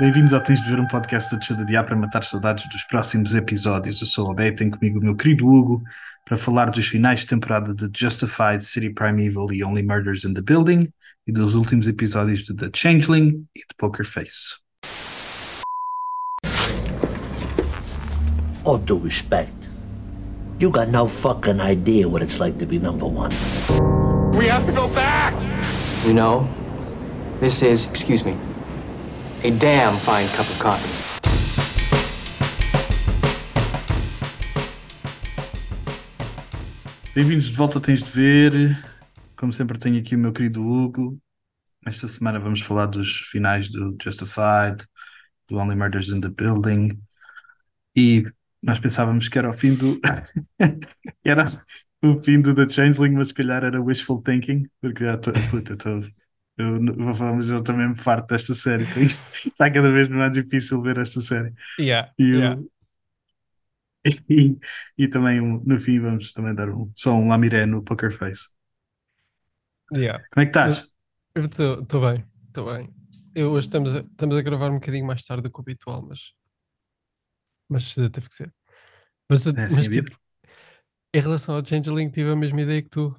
Bem-vindos ao Tens de Ver um podcast do Tio Diá para matar saudades dos próximos episódios. Eu sou o Abé e tenho comigo o meu querido Hugo para falar dos finais de temporada de Justified, City Primeval e Only Murders in the Building e dos últimos episódios de The Changeling e de Poker Face. All due respect, you got no fucking idea what it's like to be number one. We have to go back! You know, this is, excuse me, a damn fine cup of coffee. Bem-vindos de volta, tens de ver. Como sempre, tenho aqui o meu querido Hugo. Esta semana vamos falar dos finais do Justified, do Only Murders in the Building. E nós pensávamos que era o fim do. era o fim do The Changeling, mas se calhar era wishful thinking, porque já estou. Eu vou falar, mas eu também me farto desta série. Está cada vez mais difícil ver esta série. Yeah, E, yeah. e, e também no fim vamos também dar um, só um lamiré no Poker Face. Yeah. Como é que estás? Estou bem, estou bem. Eu, hoje estamos a, estamos a gravar um bocadinho mais tarde do que o habitual, mas, mas eh, teve que ser. Mas, É assim mas vida. tipo, em relação ao Changeling, tive a mesma ideia que tu.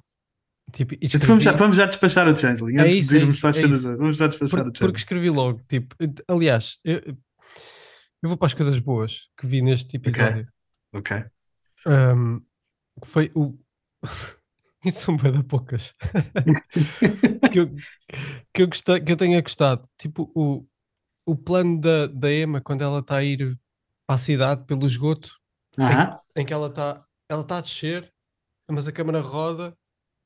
Tipo, e Então vamos já, escrevi- vamos já despachar o Changeling. É Antes isso, de é irmos isso, para as é cenas, isso. vamos já despachar Por- o porque Changeling. escrevi logo, tipo, aliás, eu, eu vou para as coisas boas que vi neste episódio. Ok. Ahm, que foi o. Isso são bem da poucas. que, eu, que, eu gostei, que eu tenha gostado. Tipo, o, o plano da, da Emma quando ela está a ir para a cidade pelo esgoto, Aham. em que ela está ela tá a descer, mas a câmara roda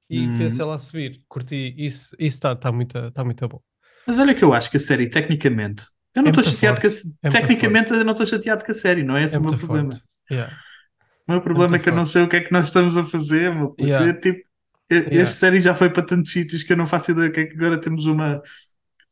e Uhum. fez ela a subir. Curti, isso está tá muito, tá muito bom. Mas olha que eu acho que a série, tecnicamente, eu não É estou muito chateado forte. com a, É Tecnicamente, eu não estou chateado com a série, não é esse É o meu problema. forte. Yeah. O meu problema é muito que eu não forte. sei o que é que nós estamos a fazer, meu. Yeah. Eu, tipo, eu- Yeah. Esta série já foi para tantos sítios que eu não faço ideia que é que agora temos uma.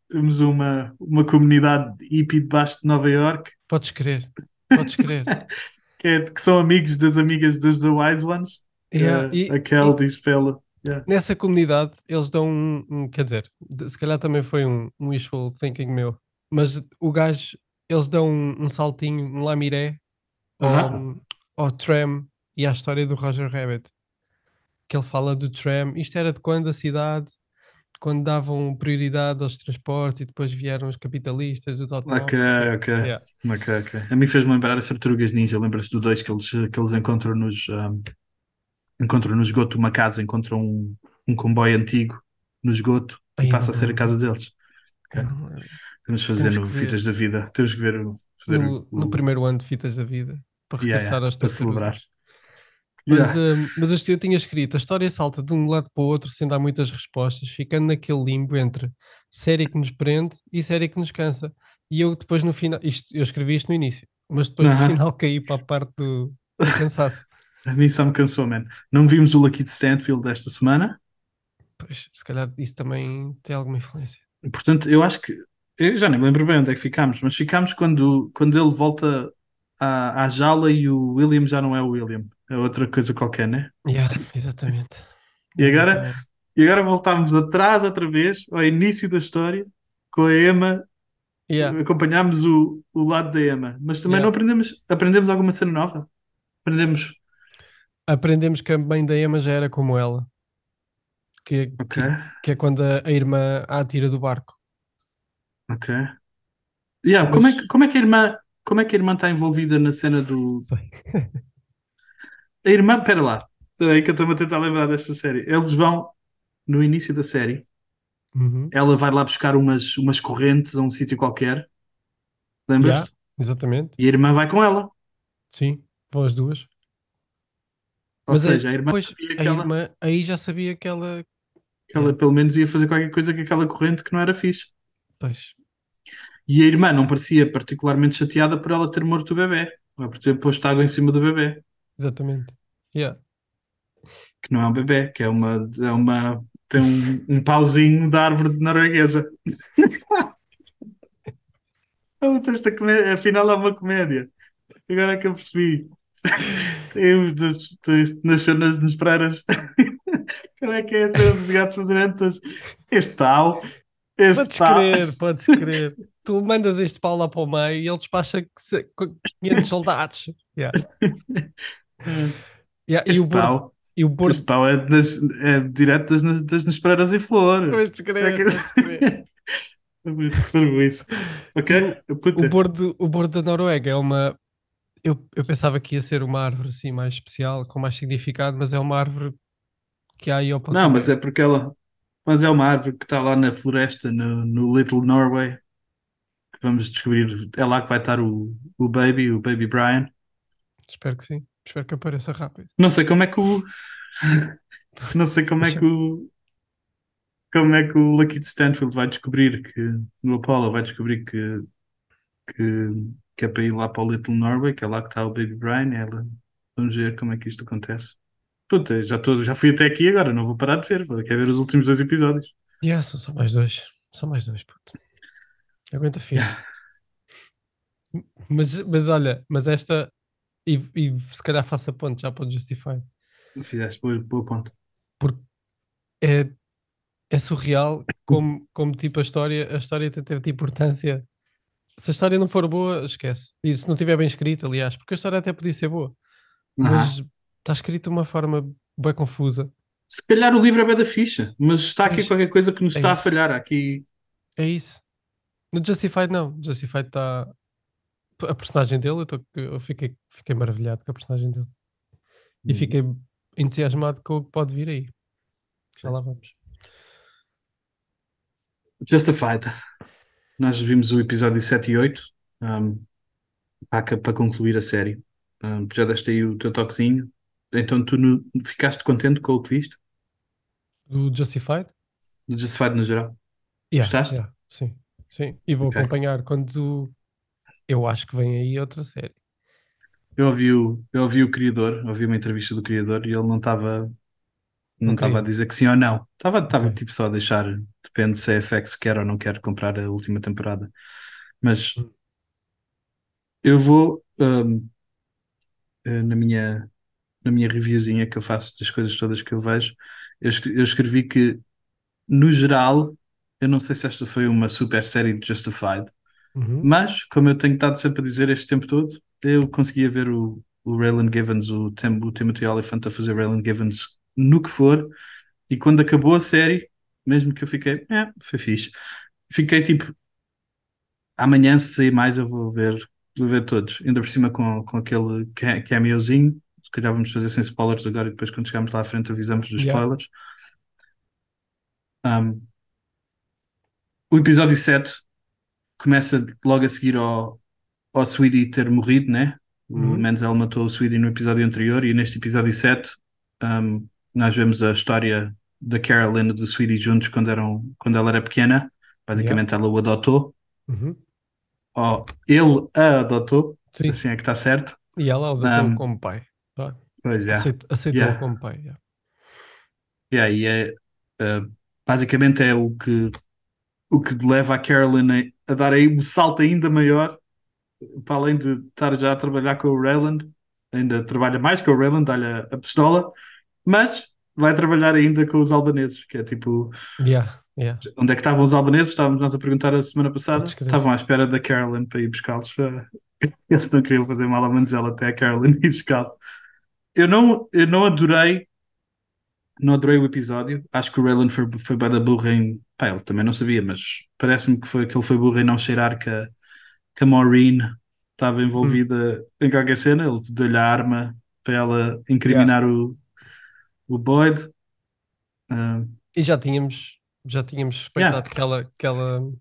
Temos uma, uma comunidade hippie debaixo de Nova York Podes crer, podes crer. que, é- que são amigos das amigas dos The Wise Ones. Yeah, Eh, e- a Kel diz para ela. Yeah. nessa comunidade eles dão um, um- quer dizer, se calhar também foi um, um wishful thinking meu, mas o gajo, eles dão um, um saltinho, um lamiré ao, Aham. ao tram e à história do Roger Rabbit. Que ele fala do tram, isto era de quando a cidade, quando davam prioridade aos transportes e depois vieram os capitalistas, os automóveis. Ok, ok. Yeah. Ok, ok. A mim fez-me lembrar as Tartarugas Ninja. Lembras-te do dois que eles, que eles encontram nos. um, encontram no esgoto uma casa, encontram um, um comboio antigo no esgoto Ai, e passa a ser a casa deles. Ok. Eu não lembro. Temos de fazer Temos no que. Fitas da Vida. Temos que ver. Fazer No, o, no primeiro ano de Fitas da Vida, para regressar yeah, aos para celebrar. Mas, Yeah. hum, mas este eu tinha escrito, a história salta de um lado para o outro sem dar muitas respostas, ficando naquele limbo entre série que nos prende e série que nos cansa. E eu depois no final, isto, eu escrevi isto no início, mas depois Aham. no final caí para a parte do, do cansaço. A mim só me cansou, man. Não vimos o Lucky Stanfield desta semana. Pois, se calhar isso também tem alguma influência. Portanto, eu acho que. Eu já nem me lembro bem onde é que ficámos, mas ficámos quando, quando ele volta à, à jaula e o William já não é o William. É outra coisa qualquer, né? Yeah, exatamente. E agora, Exatamente. e agora voltámos atrás outra vez, ao início da história, com a Emma. Yeah. Acompanhámos o, o lado da Emma, mas também Yeah. não aprendemos, aprendemos alguma cena nova. Aprendemos. Aprendemos que a mãe da Emma já era como ela, que, que, Ok, que é quando a, a irmã a atira do barco. ok. Yeah, como, é Mas- que, como é que a irmã. Como é que a irmã está envolvida na cena do. A irmã, pera lá, espera aí que eu estou-me a tentar lembrar desta série. Eles vão, no início da série, Uhum. ela vai lá buscar umas, umas correntes a um sítio qualquer. Lembras? Yeah, exatamente. E a irmã vai com ela. Sim, vão as duas. Ou Mas seja, a irmã pois, sabia a que ela, irmã aí já sabia que ela. que ela pelo menos ia fazer qualquer coisa com aquela corrente que não era fixe. Pois, E a irmã não parecia particularmente chateada por ela ter morto o bebê, ou por ter posto água em cima do bebê, exatamente. Yeah. que não é um bebê, que é uma, é uma tem um, um pauzinho da árvore norueguesa. Esta comédia, afinal é uma comédia. Agora é que eu percebi. Dos- nas nos praras. Como é que é cena dos gatos fedorentos? Este tal, este Podes tal. crer, podes crer. tu mandas este pau lá para o meio e ele despacha que se- com 500 soldados. Yeah. Yeah, e, Este o bordo, pau, e o este pau é, das, é direto das, das Nesperas em flor. Pois, descrever, É que- pois, descrever. É muito parvoíce. Ok? Puta. O bordo, o bordo da Noruega é uma. Eu, eu pensava que ia ser uma árvore assim mais especial, com mais significado, mas é uma árvore que há aí ao Não, mas é porque ela. Mas é uma árvore que está lá na floresta, no, no Little Norway. Que vamos descobrir. É lá que vai estar o, o Baby, o Baby Brian. Espero que sim. Espero que apareça rápido. Não sei como é que o. Não sei como é que o. Como é que o Lucky Stanfield vai descobrir que. No Apollo vai descobrir que. Que, que é para ir lá para o Little Norway, que é lá que está o Baby Brian. e Ela, vamos ver como é que isto acontece. Puta, já, tô, já fui até aqui agora, não vou parar de ver. Vou quero ver os últimos dois episódios. Yeah, são só mais dois. Só mais dois, puto. Aguenta firme. Mas, mas olha, mas esta. E, e se calhar faça ponto já para o Justify. Fizeste boa, boa ponto. Porque é, é surreal como, como tipo a história, a história tem tanta importância. Se a história não for boa, esquece. E se não estiver bem escrita, aliás, porque a história até podia ser boa, Aham. mas está escrita de uma forma bem confusa. Se calhar o livro é bem da ficha, mas está aqui Pois, qualquer coisa que nos é está a isso. falhar. Há Aqui, É isso. No Justified, não. Justified está. A personagem dele, eu, tô- eu fiquei, fiquei maravilhado com a personagem dele. E Uhum. fiquei entusiasmado com o que pode vir aí. Já lá vamos. Justified. Nós vimos o episódio 7 e 8 um, para, para concluir a série. Um, já deste aí o teu toquezinho. Então tu no- ficaste contente com o que viste? Do Justified? Do Justified no geral? Yeah, Gostaste? yeah, sim, sim. E vou Ok. acompanhar quando eu acho que vem aí outra série. Eu ouvi o, eu ouvi o criador, ouvi uma entrevista do criador e ele não estava não estava a dizer que sim ou não. Estava estava Ok. tipo só a deixar, depende se a FX quer ou não quer comprar a última temporada. Mas Hum. eu vou um, eh, na minha na minha reviewzinha que eu faço das coisas todas que eu vejo, eu eu escrevi que no geral, eu não sei se esta foi uma super série de Justified, Uhum. mas como eu tenho estado sempre a dizer este tempo todo, eu conseguia ver o, o Raylan Givens, o, Tim, o Timothy Olyphant a fazer Raylan Givens no que for, e quando acabou a série, mesmo que eu fiquei, é, foi fixe, fiquei tipo, amanhã se sair mais eu vou ver, vou ver todos, ainda por cima com, com aquele ca- cameozinho, se calhar vamos fazer sem spoilers agora e depois quando chegarmos lá à frente avisamos dos Yeah. spoilers. Um, o episódio 7 começa logo a seguir ao, ao Sweetie ter morrido, né? O Uhum. Menzel matou o Sweetie no episódio anterior e neste episódio 7 um, nós vemos a história da Carolyn e do Sweetie juntos quando, eram, quando ela era pequena. Basicamente ela o adotou, Uhum. ou ele a adotou, Sim. assim é que está certo. E ela o adotou Um, como pai. Vá. Pois já. Aceit- Aceitou Yeah. como pai. yeah. Yeah, e é, uh, basicamente é o que, o que leva a Carolyn a, a dar aí um salto ainda maior, para além de estar já a trabalhar com o Rayland, ainda trabalha mais com o Rayland, dá-lhe a, a pistola, mas vai trabalhar ainda com os albaneses, que é tipo, Yeah, yeah. onde é que estavam os albaneses? Estávamos nós a perguntar a semana passada, estavam à espera da Carolyn para ir buscá-los. Eles não queriam fazer mal a Manzela até a Carolyn ir buscá-los. Eu não, eu não adorei não adorei o episódio. Acho que o Raylan foi, foi bem da burra em. Pá, ele também não sabia, mas parece-me que, foi, que ele foi burro em não cheirar que a, que a Maureen estava envolvida em qualquer cena. Ele deu-lhe a arma para ela incriminar o, o Boyd. Ah, E já tínhamos, já tínhamos suspeitado Yeah. que ela, que ela,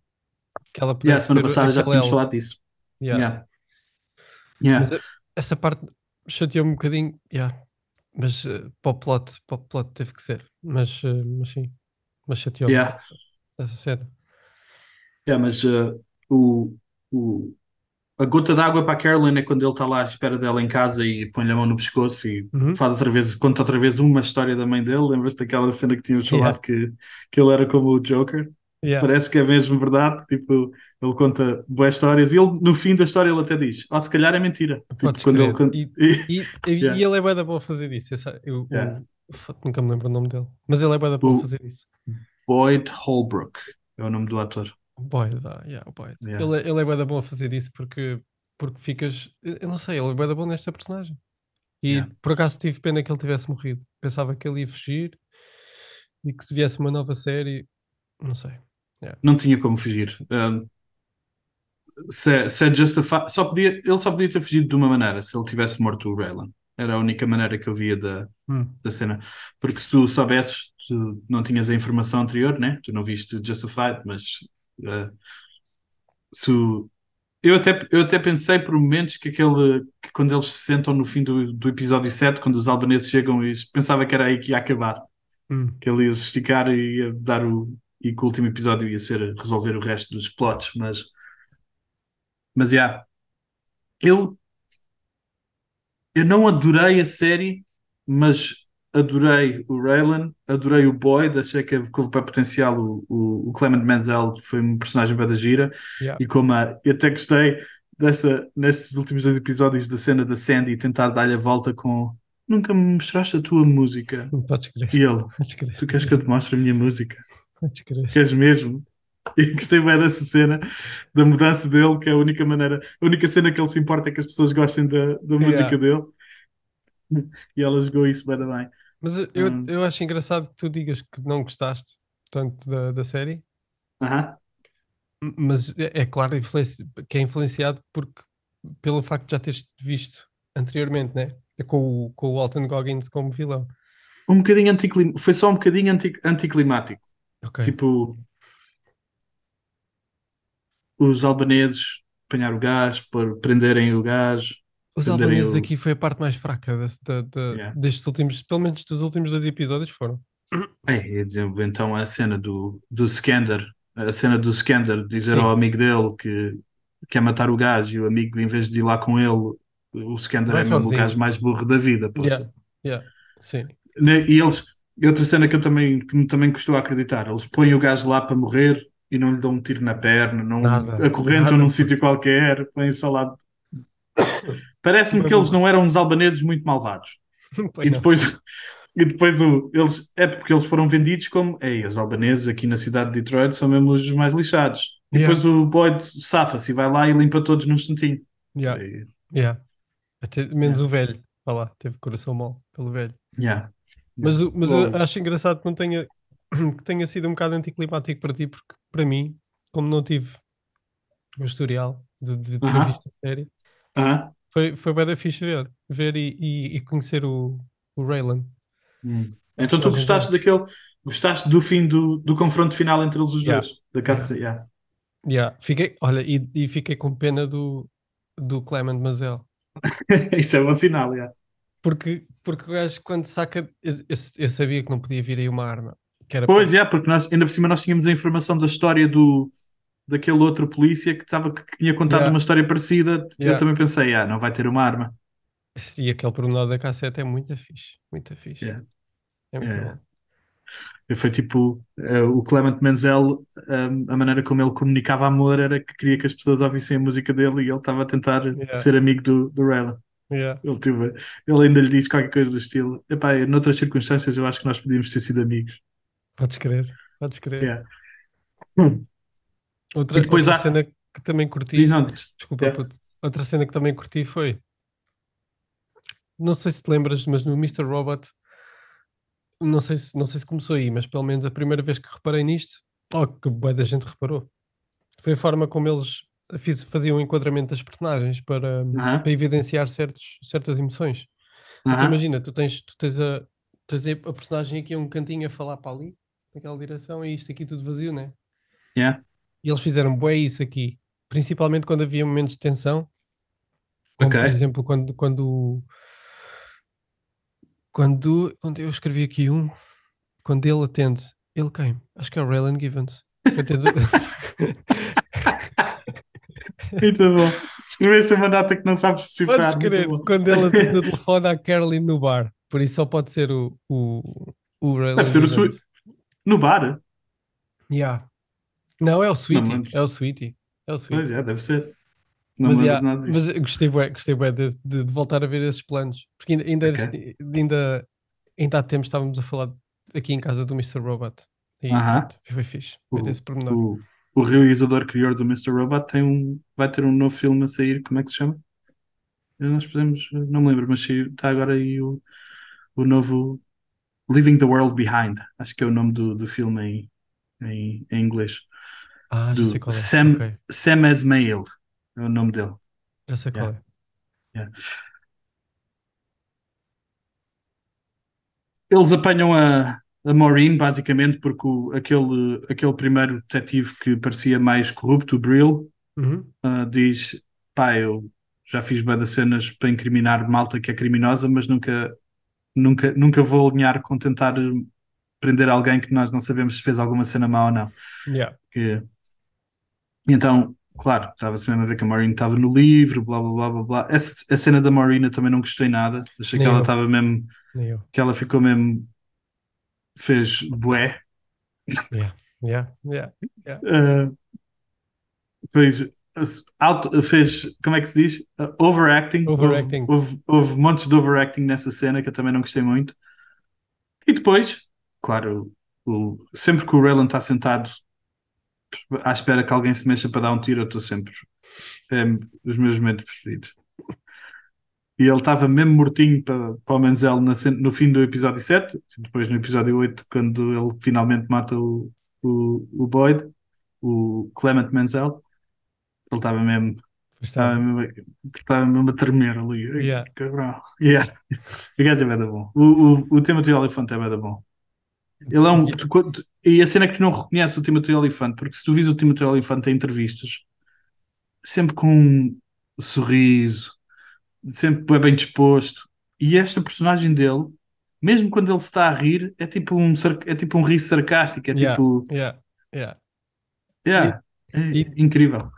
que ela a pudesse semana ser passada já tínhamos falado disso. Yeah. Yeah. Yeah. Mas a- essa parte chateou-me um bocadinho, yeah. mas eh, para, o plot, para o plot teve que ser. Mas, eh, mas sim, mas chateou-me Yeah. essa, essa cena. Yeah, mas ah, o, o, a gota d'água para a Carolyn é quando ele está lá à espera dela em casa e põe-lhe a mão no pescoço e Uhum. faz outra vez, conta outra vez uma história da mãe dele. Lembras-te daquela cena que tínhamos Yeah. falado que, que ele era como o Joker? Yeah. Parece que é mesmo verdade. Tipo, ele conta boas histórias e ele, no fim da história, ele até diz: Oh, se calhar é mentira. Tipo, quando ele. quando- E- e- Yeah. e ele é bué da bom a fazer isso. eu- Yeah. fuck, nunca me lembro o nome dele. Mas ele é bué da bom a fazer isso. Boyd Holbrook é o nome do ator. O Boyd, dá, yeah, o Boyd. Yeah. Ele, é- ele é bué da bom a fazer isso porque, porque ficas. Eu não sei, ele é bué da bom nesta personagem. E Yeah. por acaso tive pena que ele tivesse morrido. Pensava que ele ia fugir e que se viesse uma nova série, não sei. Não tinha como fugir. Um, se, é- se é justifi- só podia, ele só podia ter fugido de uma maneira, se ele tivesse morto o Raylan. Era a única maneira que eu via da, Hum. da cena. Porque se tu soubesses, tu não tinhas a informação anterior, né? Tu não viste Justified, mas uh, se eu até, eu até pensei por momentos que aquele que quando eles se sentam no fim do, do episódio 7, quando os albaneses chegam, e pensava que era aí que ia acabar. Hum. Que ele ia se esticar e ia dar o. e que o último episódio ia ser resolver o resto dos plots, mas. Mas, já. Yeah, eu. Eu não adorei a série, mas adorei o Raylan, adorei o Boyd, achei que houve para potencial o, o, o Clement Menzel, foi um personagem bem da gira, Yeah. e como a, eu até gostei dessa, nestes últimos dois episódios da cena da Sandy tentar dar-lhe a volta com nunca me mostraste a tua música. Podes crer. E ele, crer. tu queres que eu te mostre a minha música? Podes crer. Queres mesmo? E gostei bem dessa cena, da mudança dele, que é a única maneira, a única cena que ele se importa é que as pessoas gostem da, da música dele. E ela jogou isso bem, bem. Mas eu- Hum. eu acho engraçado que tu digas que não gostaste tanto da, da série, Aham. mas é, é claro que é influenciado porque, pelo facto de já teres visto anteriormente, né? Com o, com o Walton Goggins como vilão. Um bocadinho anticlim... Foi só um bocadinho anti... anticlimático. Ok. Tipo, os albaneses apanhar o gás, por prenderem o gás. Os albaneses aqui foi a parte mais fraca desse- da- da- Yeah. destes últimos, pelo menos dos últimos dois episódios foram. É, de- então a cena do, do Skander, a cena do Skander dizer Sim. ao amigo dele que quer matar o gajo e o amigo, em vez de ir lá com ele, o Skander é mesmo o gajo mais burro da vida. poça. Yeah. Sim. E eles, outra cena que eu também, que me também custou a acreditar, eles põem o gajo lá para morrer e não lhe dão um tiro na perna, não acorrentam num sítio qualquer, põem só lá. Parece-me que eles não eram uns albaneses muito malvados. E depois, e depois o, eles, é porque eles foram vendidos como Ei, os albaneses aqui na cidade de Detroit são mesmo os mais lixados. E Yeah. depois o Boyd safa-se e vai lá e limpa todos num instantinho. Yeah. E- Yeah. Até, menos o velho. Vá lá, teve coração mau pelo velho. yeah. Mas, mas eu acho engraçado que não tenha, que tenha sido um bocado anticlimático para ti, porque para mim, como não tive o historial de, de ter Aham. visto a série, Aham. Foi, foi bem da fixe ver, ver e, e- e conhecer o, o Raylan. Hum. Então tu gostaste daquele, gostaste do fim do, do confronto final entre eles os Yeah. dois, da caça, yeah. Yeah, fiquei, olha, e, e fiquei com pena do, do Clement Mazel. Isso é bom sinal, yeah. Porque, porque o gajo, quando saca, eu, eu- eu sabia que não podia vir aí uma arma. Que era Pois, para- é, porque nós, ainda por cima nós tínhamos a informação da história do daquele outro polícia que, estava, que tinha contado Yeah. uma história parecida. Eu Yeah. também pensei, ah, não vai ter uma arma. E aquele pormenor da cassete é muito fixe. Muito fixe. Yeah. É muito Yeah. bom. Foi tipo, eh, o Clement Menzel, um, a maneira como ele comunicava amor era que queria que as pessoas ouvissem a música dele e ele estava a tentar Yeah. ser amigo do, do Raylan. Yeah. Ele, tipo, ele ainda lhe diz qualquer coisa do estilo. Epá, noutras circunstâncias eu acho que nós podíamos ter sido amigos. Podes crer, podes crer. Yeah. Hum. Outra, E depois outra há- cena que também curti, Diz antes. desculpa, Yeah. puto. outra cena que também curti foi, não sei se te lembras, mas no Mr. Robot, não sei se, não sei se começou aí, mas pelo menos a primeira vez que reparei nisto, oh, que boa da gente reparou, foi a forma como eles fiz- faziam o enquadramento das personagens para, Aham. para evidenciar certos, certas emoções. Aham. Tu imagina, tu tens, tu tens, a, tens a a personagem aqui a um cantinho a falar para ali, naquela direção, e isto aqui tudo vazio, né? Yeah. E eles fizeram bué isso aqui, principalmente quando havia momentos de tensão, como Ok. por exemplo quando, quando, quando, quando eu escrevi aqui um, quando ele atende, ele quem? Acho que é o Raylan Givens. que atende- Muito bom. Escreveste uma nota que não sabes decifrar. Quando ele atende no telefone à Caroline no bar, por isso só pode ser o, o, o Raylan Deve ser o Givens. No bar? Yeah. Não, é o Sweetie. lembro. É o Sweetie. É o Sweetie. Pois é, deve ser. Não mas, yeah, nada disto. mas gostei bué, gostei bué de, de- de voltar a ver esses planos. Porque ainda, ainda, Ok. ainda, ainda há tempo estávamos a falar aqui em casa do Mr. Robot. E Aham. pronto, foi fixe. O- esse pormenor. O, o realizador criador do Mr. Robot tem um, vai ter um novo filme a sair, como é que se chama? Nós podemos, não me lembro, mas está agora aí o, o novo Leaving the World Behind, acho que é o nome do, do filme em, em, em inglês. Ah, já sei qual é. Sam, Ok, Sam Esmail é o nome dele. já sei qual Yeah. é. Yeah. Eles apanham a, a Maureen, basicamente, porque o- aquele, aquele primeiro detetive que parecia mais corrupto, o Brill, Uhum. ah, diz: pá, eu já fiz de cenas para incriminar malta que é criminosa, mas nunca, nunca, nunca vou alinhar com tentar prender alguém que nós não sabemos se fez alguma cena má ou não. Yeah. Que... E Então, claro, estava-se mesmo a ver que a Maureen estava no livro, blá blá blá blá blá. Essa, a cena da Maureen eu também não gostei nada. Achei que Nem ela eu. estava mesmo, que ela ficou mesmo, fez bué. Yeah. Yeah. Yeah. Yeah. Uh, fez, auto, fez, como é que se diz? Uh, overacting. Houve- Overacting. Houve, houve montes de overacting nessa cena que eu também não gostei muito. E depois, claro, o, sempre que o Raylan está sentado à espera que alguém se mexa para dar um tiro, eu estou sempre. É os meus momentos preferidos. E ele estava mesmo mortinho para, para o Menzel na no fim do episódio 7, depois no episódio 8, quando ele finalmente mata o, o, o Boyd, o Clement Menzel, ele estava mesmo, estava mesmo, estava mesmo a tremer ali. Yeah. Cabrão. Yeah. O gajo é bem bom. O, o, o Timothy Olyphant é bem bom. Ele é um. tu- tu- e a cena é que tu não reconheces o Timothy Olyphant, porque se tu vis o Timothy Olyphant em entrevistas, sempre com um sorriso, sempre bem disposto. E esta personagem dele, mesmo quando ele se está a rir, é tipo um, é tipo um riso sarcástico, é Yeah. tipo. Yeah. Yeah. Yeah, é e- incrível.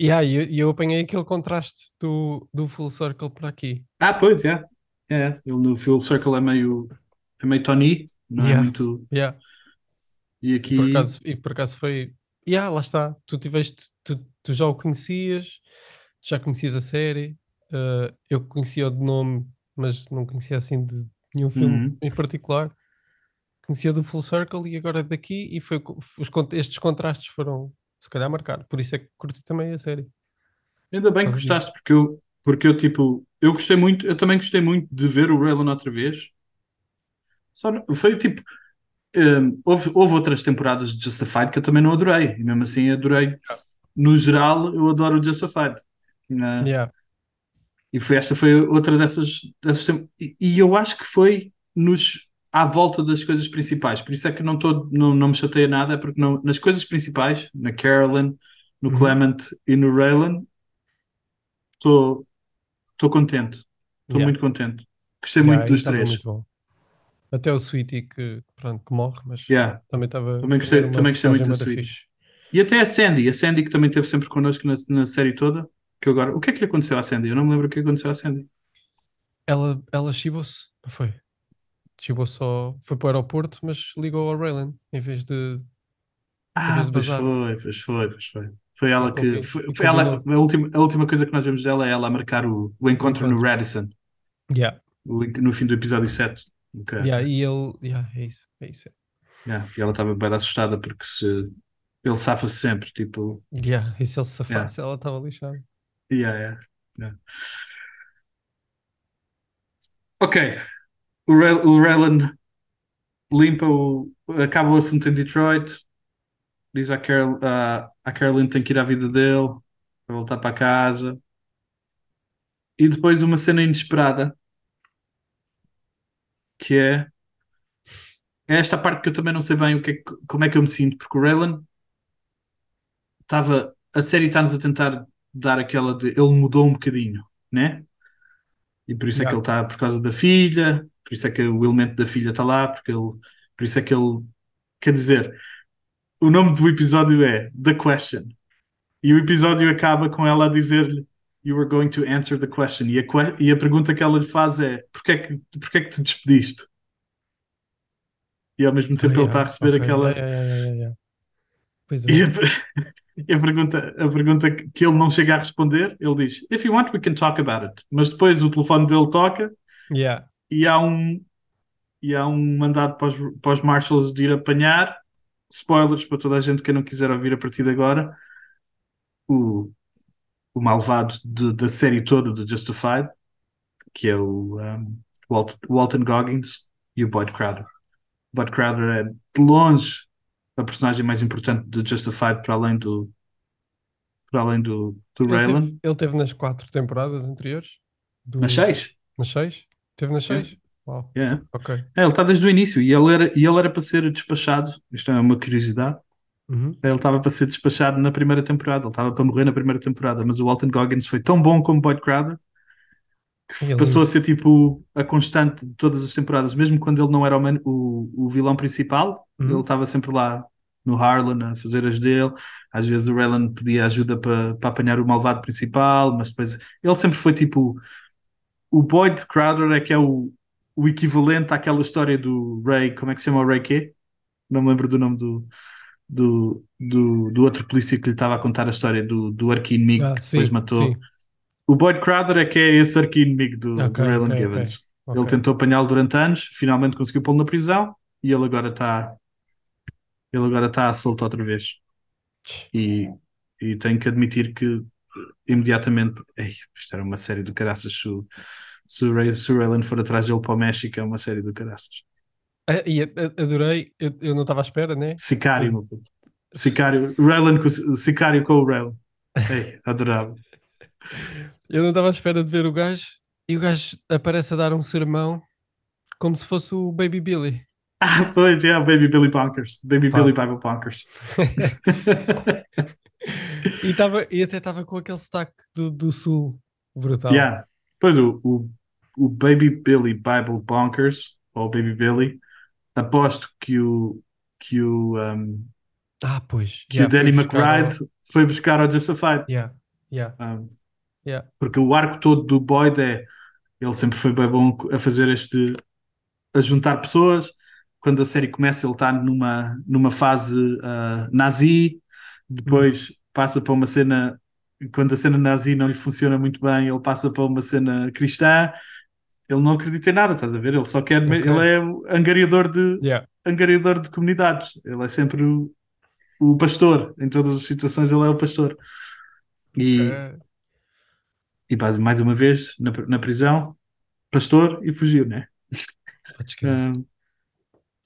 Yeah, e eu, e eu apanhei aquele contraste do, do Full Circle por aqui. Ah, pois, é. É, ele no Full Circle é meio, é meio Tony, não é Yeah. muito. Yeah. E E aqui. por acaso, e por acaso foi. Yeah, lá está. Tu tiveste. Tu, tu já o conhecias, já conhecias a série. eh, eu conhecia-o de nome, mas não conhecia assim de nenhum filme Uhum. em particular. Conhecia do Full Circle e agora daqui. E foi, os, estes contrastes foram, se calhar, marcar. Por isso é que curti também a série. Ainda bem que gostaste, porque eu, porque eu tipo, eu gostei muito, eu também gostei muito de ver o Raylan outra vez. Só não- foi tipo, hum, houve, houve outras temporadas de Justified que eu também não adorei, e mesmo assim adorei. No geral, eu adoro o Justified. né? Yeah. E foi, esta foi outra dessas, dessas e, e eu acho que foi nos à volta das coisas principais. Por isso é que não, tô, não, não me chateia nada, é porque não, nas coisas principais, na Carolyn, no Uhum. Clement e no Raylan, estou estou contente. Estou Yeah. muito contente. Gostei Yeah, muito dos três. muito bom. Até o Sweetie que, pronto, que morre, mas Yeah. também estava. Também gostei- também gostei muito do da Sweetie. fixe. E até a Sandy, a Sandy que também esteve sempre connosco na, na série toda. Que agora, o que é que lhe aconteceu à Sandy? Eu não me lembro o que aconteceu à Sandy. Ela, ela chibou-se, não foi? Chibou só, foi para o aeroporto, mas ligou ao Raylan em vez de. Ah, vez de pois foi, pois foi, pois foi. Foi ela que. Foi, foi ela, a, última, a última coisa que nós vemos dela é ela a marcar o, o encontro no. Radisson, Yeah, o no fim do episódio 7. Ok, yeah, e ele. Yeah, é isso, é isso. Yeah, E ela estava bem assustada porque se, ele safa-se sempre. Tipo, Yeah, e se ele se safasse, ela estava lixada. yeah, yeah, yeah. Ok, o, Ray, o Raylan limpa o. acaba o assunto em Detroit. Diz à, Carol, à, à Carolyn que tem que ir à vida dele para voltar para casa. E depois uma cena inesperada que é, é esta parte que eu também não sei bem o que é como é que eu me sinto, porque o Raylan estava. A série está-nos a tentar dar aquela de ele mudou um bocadinho, né? E por isso é que ele está por causa da filha, por isso é que o elemento da filha está lá, porque ele, por isso é que ele quer dizer, o nome do episódio é The Question. E o episódio acaba com ela a dizer-lhe You were going to answer the question. E a, e a pergunta que ela lhe faz é porquê é que, porquê é que te despediste? E ao mesmo tempo Ah, ele está a yeah, receber ok, aquela. yeah, yeah, yeah, yeah, yeah. Pois é. E a, e a pergunta, a pergunta que ele não chega a responder, ele diz: If you want, we can talk about it. Mas depois o telefone dele toca e há um, e há um mandado para os, para os marshals de ir apanhar spoilers para toda a gente que não quiser ouvir a partir de agora. O, o malvado de- da série toda do Justified, que é o um, Walt- Walton Goggins e o Boyd Crowder. O Boyd Crowder é de longe a personagem mais importante do Justified para além do para além do, do Ele Raylan. teve, ele teve nas quatro temporadas anteriores? Do- Nas seis? Nas seis? Teve nas É. seis? Uau, Yeah. ok. É, ele está desde o início e ele era, e ele era para ser despachado. Isto é uma curiosidade. Uhum. Ele estava para ser despachado na primeira temporada, ele estava para morrer na primeira temporada, mas o Walton Goggins foi tão bom como Boyd Crowder que Ele- passou a ser tipo a constante de todas as temporadas, mesmo quando ele não era o, man- o, o vilão principal, Uhum. ele estava sempre lá no Harlan a fazer as dele. Às vezes o Raylan pedia ajuda para, para apanhar o malvado principal, mas depois ele sempre foi tipo o Boyd Crowder é que é o, o equivalente àquela história do Ray, como é que se chama o Ray quê? Não me lembro do nome do, do, do, do outro polícia que lhe estava a contar a história do, do arqui-inimigo Ah, que depois sim, matou. sim. O Boyd Crowder é que é esse arqui-inimigo do, Ok, do Raylan ok, Givens. ok. Ele tentou apanhá-lo durante anos, finalmente conseguiu pô-lo na prisão e ele agora está ele agora está solto outra vez. E, e tenho que admitir que imediatamente ei, isto era uma série do caraças se, se o Raylan for atrás dele para o México é uma série do caraças. Ah, E adorei, eu, eu não estava à espera, né? Sicário. Sicário, Raylan com, Sicário com o Raylan. Ei, adorava. Eu não estava à espera de ver o gajo e o gajo aparece a dar um sermão como se fosse o Baby Billy. Ah, pois é, Baby Billy Bonkers. Baby Pá. Billy Bible Bonkers. E, tava, e até estava com aquele sotaque do, do sul brutal. Yeah. Pois o, o, o Baby Billy Bible Bonkers, ou Baby Billy, aposto que o, que o, um, Ah, pois. que Yeah, o Danny buscar McBride foi buscar ao Justified. Yeah, yeah, Um, yeah. porque o arco todo do Boyd é ele sempre foi bem bom a fazer este a juntar pessoas quando a série começa ele está numa, numa fase ah, nazi depois passa para uma cena quando a cena nazi não lhe funciona muito bem ele passa para uma cena cristã ele não acredita em nada, estás a ver? Ele só quer, Ok. ele é angariador de, Yeah. angariador de comunidades. Ele é sempre o, o pastor. Em todas as situações, ele é o pastor. E, Eh, e base- mais uma vez, na, na prisão, pastor e fugiu, né? podes crer, Ah,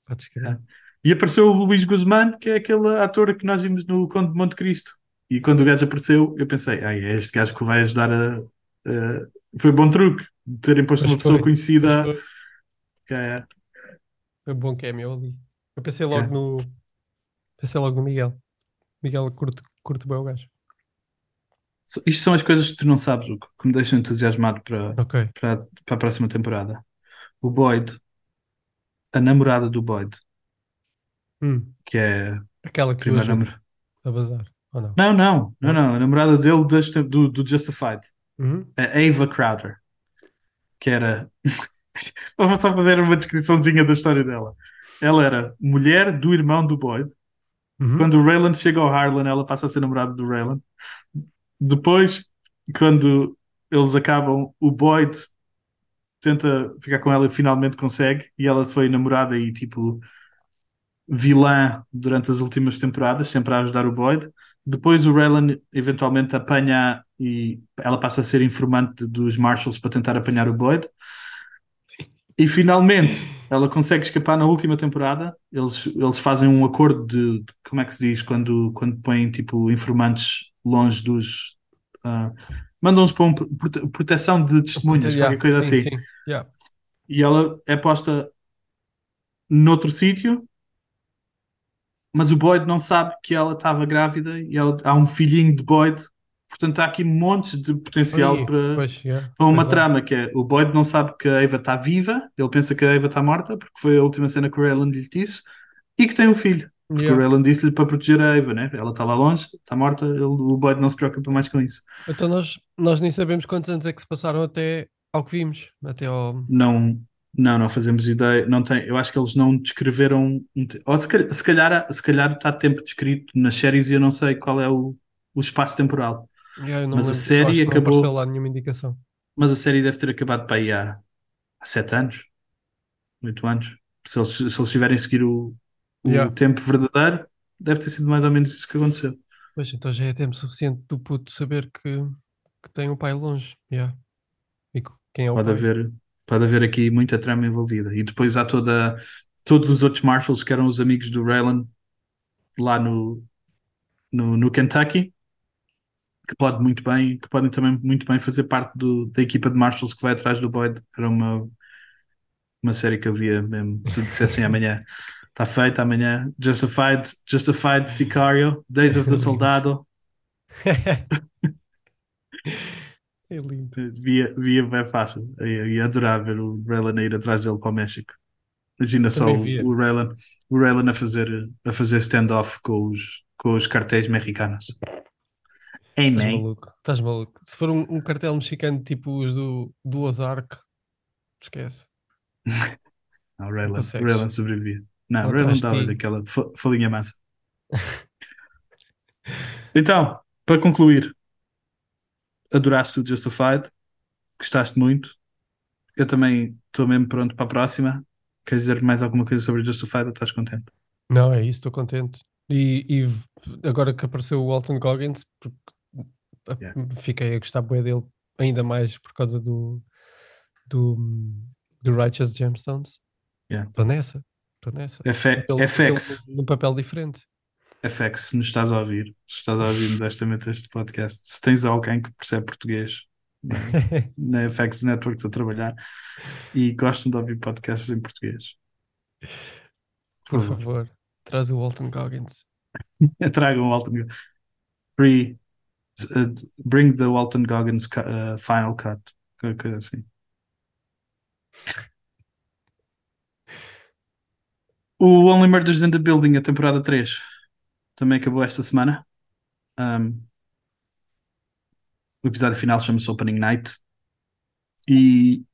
podes crer. e apareceu o Luís Guzmán, que é aquele ator que nós vimos no Conde de Monte Cristo. E quando o gajo apareceu, eu pensei, ai, é este gajo que vai ajudar a. a- Foi bom truque de terem posto Pois uma pessoa foi, conhecida. pois foi. que é- Foi um bom cameo ali. Eu pensei logo Yeah. no. Pensei logo no Miguel. Miguel curto, curto bem o gajo. Isto são as coisas que tu não sabes, Hugo, que me deixam entusiasmado para, Ok. para, para a próxima temporada. O Boyd, a namorada do Boyd, Hum, que é Aquela que o primeira namorada. a bazar. Ou não? Não, não, não, Não? A namorada dele do, do Justified, Uhum. a Ava Crowder, que era. Vamos só fazer uma descriçãozinha da história dela. Ela era mulher do irmão do Boyd. Uhum. Quando o Raylan chega ao Harlan, ela passa a ser namorada do Raylan. Depois, quando eles acabam, o Boyd tenta ficar com ela e finalmente consegue. E ela foi namorada e tipo vilã durante as últimas temporadas, sempre a ajudar o Boyd. Depois o Raylan eventualmente apanha e ela passa a ser informante dos Marshalls para tentar apanhar o Boyd. E finalmente ela consegue escapar na última temporada. Eles, eles fazem um acordo de, de- como é que se diz quando, quando põem tipo informantes longe dos. ah, mandam-os para um prote- proteção de testemunhas, Yeah, qualquer coisa sim, assim. sim. Yeah. E ela é posta noutro sítio, mas o Boyd não sabe que ela estava grávida e ela- há um filhinho de Boyd. Portanto, há aqui montes de potencial Oi, para, pois, yeah, para uma é. trama que é o Boyd não sabe que a Eva está viva, ele pensa que a Eva está morta, porque foi a última cena que o Raylan lhe disse, e que tem um filho. Porque Yeah. o Raylan disse-lhe para proteger a Eva, né? Ela está lá longe, está morta, ele- o Boyd não se preocupa mais com isso. Então nós, nós nem sabemos quantos anos é que se passaram até ao que vimos. Até ao. Não, não, não fazemos ideia. Não tem, eu acho que eles não descreveram. ou se calhar, se calhar, se calhar está tempo descrito nas séries e eu não sei qual é o, o espaço temporal. Não Mas a série não acabou- apareceu lá nenhuma indicação. Mas a série deve ter acabado para aí há, há sete anos, oito anos. Se eles, se eles tiverem a seguir o, o Yeah. tempo verdadeiro, deve ter sido mais ou menos isso que aconteceu. Pois então já é tempo suficiente do puto saber que, que tem um pai longe. Yeah. E quem é o Pode pai? haver, pode haver aqui muita trama envolvida. E depois há toda, todos os outros Marshalls que eram os amigos do Raylan lá no, no, no Kentucky, que pode muito bem, que podem também muito bem fazer parte do, da equipa de Marshalls que vai atrás do Boyd. Era uma, uma série que eu via mesmo. Se dissessem amanhã, está feito amanhã. Justified, Justified Sicario, Days of the Soldado. É lindo. Via, via bem fácil. Eu ia adorar ver o Raylan a ir atrás dele para o México. Imagina só o, Raylan, o Raylan a fazer, a fazer stand-off com os, com os cartéis mexicanos. Hey, Estás maluco. Estás maluco. Se for um, um cartel mexicano tipo os do, do Ozark, esquece. Não, o Raylan, o consegues. Raylan sobrevivia. Não, o Não Raylan dava daquela fo- folhinha massa. Então, para concluir, adoraste o Justified, gostaste muito. Eu também estou mesmo pronto para a próxima. Queres dizer mais alguma coisa sobre o Justified ou estás contente? Não, é isso, estou contente. E, e agora que apareceu o Walton Goggins, porque a- Yeah. fiquei a gostar bem dele ainda mais por causa do, do, do Righteous Gemstones. Yeah. Estou nessa, estou nessa. F- FX. num papel diferente. FX, se nos estás a ouvir, se estás a ouvir modestamente este podcast, se tens alguém que percebe português na, na FX Network a trabalhar e gostam de ouvir podcasts em português, Por favor, traz o Walton Goggins. tragam o Walton Free, uh, bring the Walton Goggins cu- uh, final cut, coisa assim. O Only Murders in the Building, a temporada 3, também acabou esta semana. Um, o episódio final chama-se Opening Night e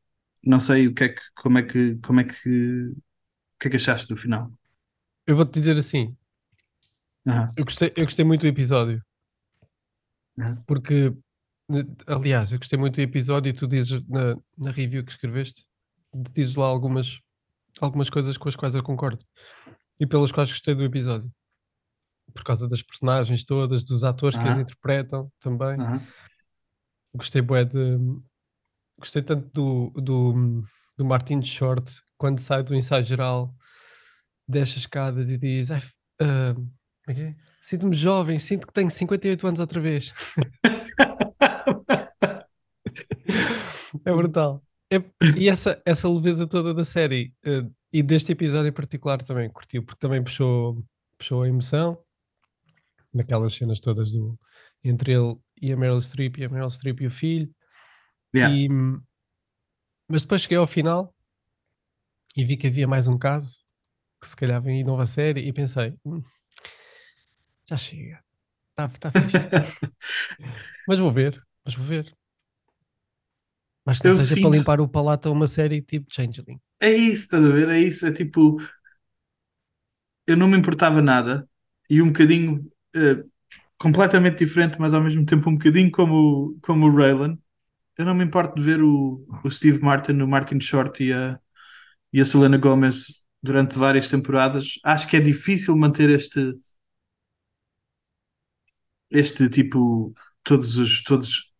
não sei o que é que, como é que, como é que, o que é que achaste do final? Eu vou-te dizer assim, Aham, eu gostei, eu gostei muito do episódio. Uhum. Porque, aliás, eu gostei muito do episódio e tu dizes na, na review que escreveste, dizes lá algumas, algumas coisas com as quais eu concordo e pelas quais gostei do episódio. Por causa das personagens todas, dos atores que as interpretam também. Gostei bué de. Gostei tanto do, do, do Martin Short quando sai do ensaio geral, desce as escadas e diz: "Ai, f- ah, é que é? Sinto-me jovem, sinto que tenho 58 anos outra vez. É brutal. É- e essa, essa leveza toda da série eh, e deste episódio em particular também curtiu, porque também puxou, puxou a emoção naquelas cenas todas do, entre ele e a Meryl Streep e a Meryl Streep e o filho. Yeah. E, mas depois cheguei ao final e vi que havia mais um caso que se calhar vem aí nova série e pensei, "Hum, já chega, está tá fixe assim." mas vou ver, mas vou ver. Mas que Eu seja sinto- para limpar o palato a uma série tipo Changeling. É isso, estás a ver? É isso, é tipo. Eu não me importava nada e um bocadinho eh, completamente diferente, mas ao mesmo tempo um bocadinho como, o- como o Raylan. Eu não me importo de ver o, o Steve Martin, o Martin Short e a, e a Selena Gomez durante várias temporadas. Acho que é difícil manter este este tipo todos os todos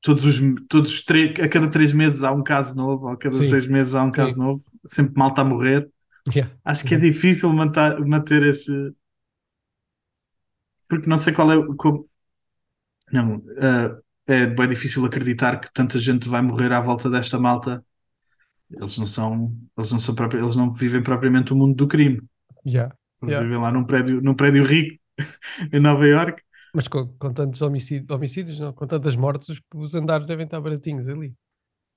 todos os todos os três, a cada três meses há um caso novo, a cada Sim, seis meses há um caso sim. novo, sempre malta a morrer. Yeah. Acho que é difícil manter, manter esse. Porque não sei qual é. o- Como... Não, eh, é bem difícil acreditar que tanta gente vai morrer à volta desta malta. Eles não são. Eles não, são eles não vivem propriamente o mundo do crime. Yeah. Eles Yeah. vivem lá num prédio, num prédio rico em Nova York. Mas com, com tantos homicídios, homicídios, não, com tantas mortes, os, andares devem estar baratinhos ali.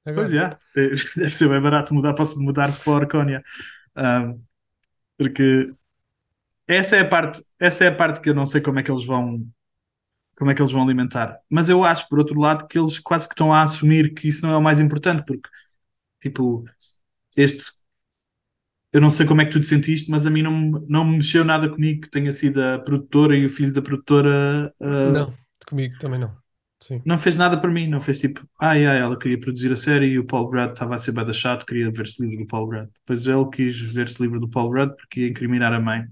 Agora. Pois é, deve ser bem barato mudar, posso mudar-se para a Orcónia. Ah, porque essa é a parte, essa é a parte que eu não sei como é que eles vão como é que eles vão alimentar. Mas eu acho, por outro lado, que eles quase que estão a assumir que isso não é o mais importante, porque tipo, este eu não sei como é que tu te sentiste, mas a mim não, não me mexeu nada comigo que tenha sido a produtora e o filho da produtora ah, Não, comigo também não. Sim. não fez nada para mim, não fez tipo, ai ai, ela queria produzir a série e o Paul Rudd estava a ser bada chato, queria ver-se livre do Paul Rudd. Depois ele quis ver-se livre do Paul Rudd porque ia incriminar a mãe.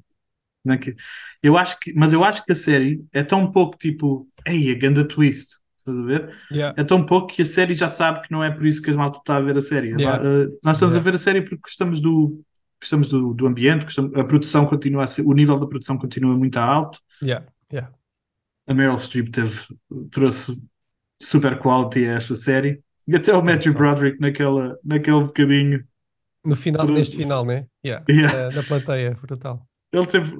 Não é que- Eu acho que, mas eu acho que a série é tão pouco tipo, ei, a ganda twist, estás a ver? Yeah. É tão pouco que a série já sabe que não é por isso que a malta está a ver a série. Yeah. Uh, nós estamos Yeah. a ver a série porque gostamos do, gostamos do, do ambiente, gostamos- a produção continua a ser, o nível da produção continua muito alto. Yeah. Yeah. A Meryl Streep teve, trouxe super quality a esta série. E até o Matthew Broderick naquela, naquele bocadinho. No final, Pro- neste final, né? Yeah. Yeah. Na, na plateia, brutal. Ele teve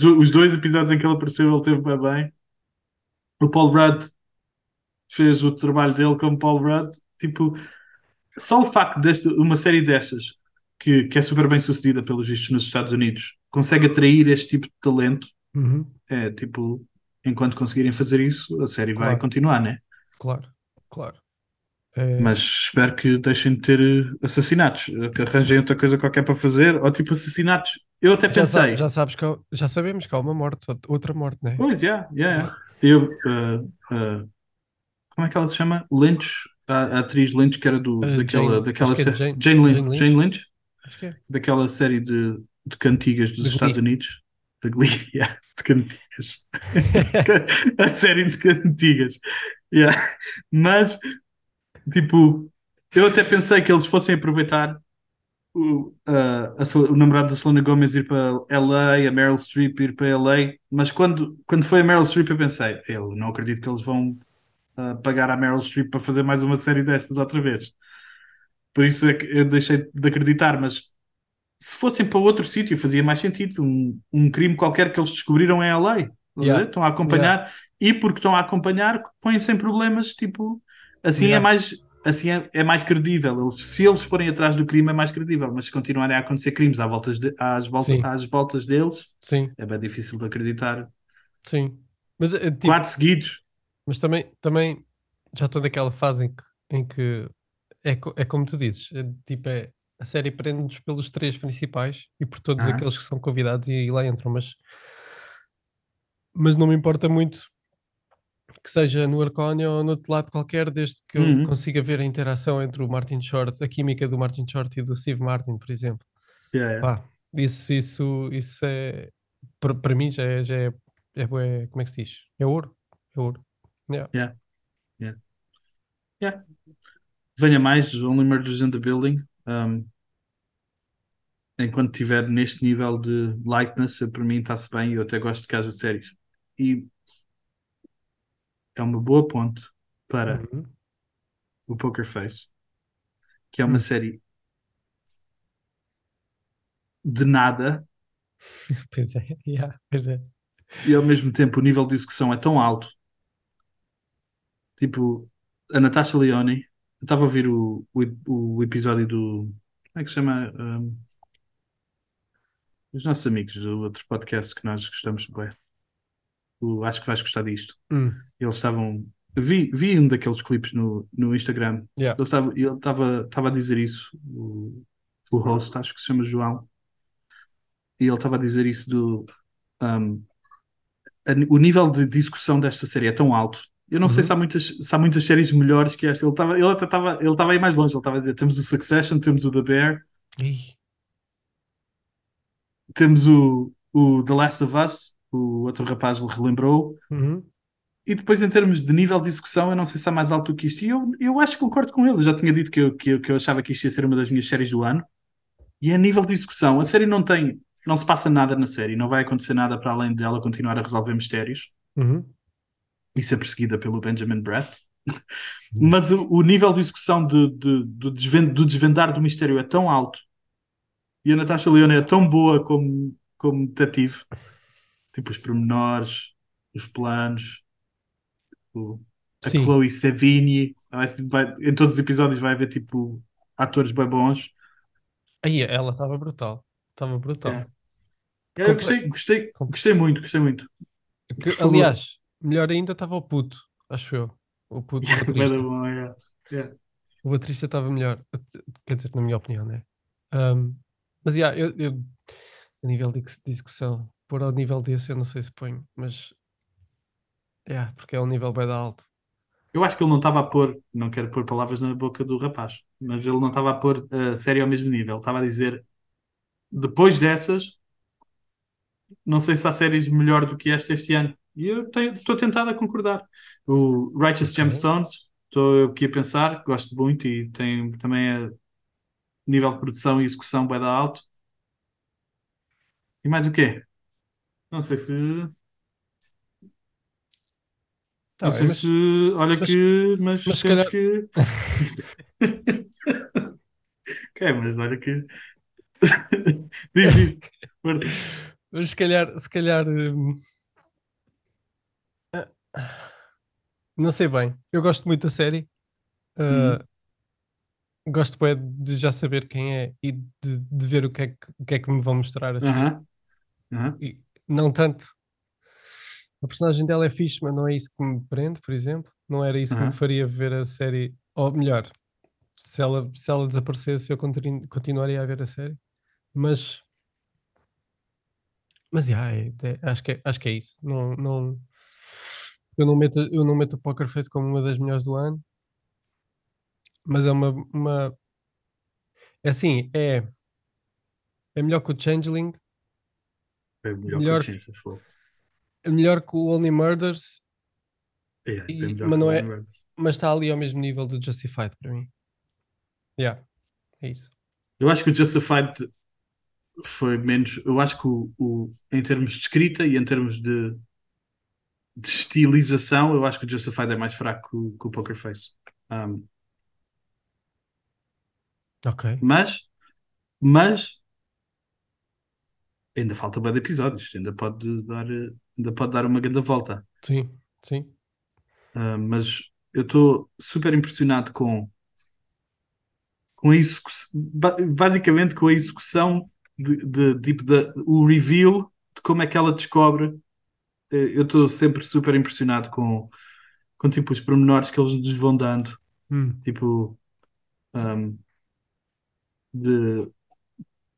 do- os dois episódios em que ele apareceu, ele teve bem bem. O Paul Rudd fez o trabalho dele como Paul Rudd. Tipo, só o facto desta uma série destas que, que é super bem sucedida pelos vistos nos Estados Unidos consegue atrair este tipo de talento. Uhum. É tipo, enquanto conseguirem fazer isso, a série vai Claro. continuar, né? Claro, claro. É, Mas espero que deixem de ter assassinatos, que arranjem outra coisa qualquer para fazer, ou tipo assassinatos. Eu até já, sa- pensei, já sabes que há- já sabemos que há uma morte, out- outra morte, né? pois, já, já, já. Eu, eh, eh, como é que ela se chama? Lynch, a, a atriz Lynch, que era do, Eh, daquela, Jane- daquela que é Jane- Jane, Lynch, Jane Lynch. Jane é. daquela série de, de cantigas dos De Glee. Estados Unidos, da Glee, yeah, de cantigas. a série de cantigas. Yeah. Mas, tipo, eu até pensei que eles fossem aproveitar o, a- a o namorado da Selena Gomez ir para LA, a Meryl Streep ir para LA, mas quando, quando foi a Meryl Streep eu pensei, eu não acredito que eles vão ah, pagar a Meryl Streep para fazer mais uma série destas outra vez. Por isso é que eu deixei de acreditar, mas se fossem para outro sítio fazia mais sentido, um, um crime qualquer que eles descobriram em LA. Yeah. Estão a acompanhar e porque estão a acompanhar põem sem problemas, tipo, assim é Yeah. mais assim é, é mais credível. Eles, se eles forem atrás do crime é mais credível, mas se continuarem a acontecer crimes à voltas de- às, volta, às voltas deles, Sim, é bem difícil de acreditar. sim. Mas, eh, tipo, Quatro seguidos. mas também, também já estou naquela fase em que, em que é, é como tu dizes, é, tipo, é, a série prende-nos pelos três principais e por todos Aham. aqueles que são convidados e, lá entram, mas, mas não me importa muito que seja no Arcónia ou no outro lado qualquer, desde que eu Uhum. consiga ver a interação entre o Martin Short, a química do Martin Short e do Steve Martin, por exemplo. Yeah, yeah. Pá, isso, isso, isso é para mim já é, já é, é, como é que se diz? É ouro. É ouro. Yeah. Venha mais, Only Murders in the Building. Um, enquanto estiver neste nível de likeness, para mim está-se bem e eu até gosto de haja séries. E é uma boa ponte para Uhum. o Poker Face, que é uma Hum. série de nada Pois é, yeah, pois é. e ao mesmo tempo o nível de discussão é tão alto. Tipo, a Natasha Leone, eu estava a ouvir o, o, o episódio do. Como é que se chama? Um, os nossos amigos do outro podcast que nós gostamos bem. O Acho que vais gostar disto. Hum, Eles estavam. Vi, vi um daqueles clipes no, no Instagram. yeah. Ele estava ele a dizer isso, o, o host, acho que se chama João, e ele estava a dizer isso do. um, a- o nível de discussão desta série é tão alto. Eu não sei Uhum. se há muitas, se há muitas séries melhores que esta. Ele, estava, ele até estava ele estava aí mais longe. Ele estava a dizer: temos o Succession, temos o The Bear, Ih, temos o, o The Last of Us, o outro rapaz relembrou. uhum. E depois, em termos de nível de discussão, eu não sei se há mais alto do que isto. E eu, eu acho que concordo com ele. Eu já tinha dito que eu, que, eu, que eu achava que isto ia ser uma das minhas séries do ano. E a nível de discussão, a série não tem. Não se passa nada na série. Não vai acontecer nada para além dela continuar a resolver mistérios Uhum. e ser perseguida pelo Benjamin Bratt. Mas o, o nível de discussão de, de- do, desven- do desvendar do mistério é tão alto e a Natasha Leone é tão boa como, como detetive. Tipo, os pormenores, os planos, o, a Sim. Chloe. Vai vai- em todos os episódios vai haver tipo atores bem bons. Aí ela estava brutal. Estava brutal. É. Eu gostei, gostei, gostei muito, gostei muito. Que, aliás, melhor ainda estava o puto, acho eu. O puto bom, é. É. O baterista estava melhor. Quer dizer, na minha opinião, né? Ahm, mas, yeah, eu, eu- a nível de dis- discussão, por ao nível desse, eu não sei se ponho, mas. Yeah, porque é um nível bem alto. Eu acho que ele não estava a pôr, não quero pôr palavras na boca do rapaz, mas ele não estava a pôr a série ao mesmo nível. Estava a dizer, depois dessas, não sei se há séries melhor do que esta este ano. E eu estou tentado a concordar. O Righteous Ok. Gemstones, estou aqui a pensar, gosto muito e tem também a nível de produção e execução bem alto. E mais o quê? Não sei se. Tá não bem, sei mas- se. Olha mas- que. Mas, mas temos calhar- que. Ok, mas olha que. Força. Mas se calhar, se calhar. hum, ah, Não sei bem. Eu gosto muito da série. Uhum. Ah, Gosto bem de já saber quem é e de, de ver o que é que, o que é que me vão mostrar assim. Aham. Aham. E não tanto. A personagem dela é fixe, mas não é isso que me prende, por exemplo. Não era isso que me Aham. faria ver a série. Ou melhor, se ela, se ela desaparecesse, eu continu- continuaria a ver a série. Mas. Mas yeah, é- é- acho, que é, acho que é isso. Não, não, eu, não meto, eu não meto o Poker Face como uma das melhores do ano. Mas é uma. uma é assim, é. É melhor que o Changeling, É melhor, Melhor- que o é melhor que o Only Murders, É, é E- mas não é- Murders. mas está ali ao mesmo nível do Justified para mim. Yeah, é isso. Eu acho que o Justified foi menos. Eu acho que o, o- em termos de escrita e em termos de, de estilização, eu acho que o Justified é mais fraco que o, que o Poker Face. Um, Ok. mas, mas ainda falta bem de episódios, ainda pode dar, ainda pode dar uma grande volta. Sim, sim. Uh, mas eu estou super impressionado com, com a execução, ba- basicamente com a execução de, tipo, o reveal de como é que ela descobre. Eh, Eu estou sempre super impressionado com, com tipo, os pormenores que eles nos vão dando, Hum, tipo, um, de,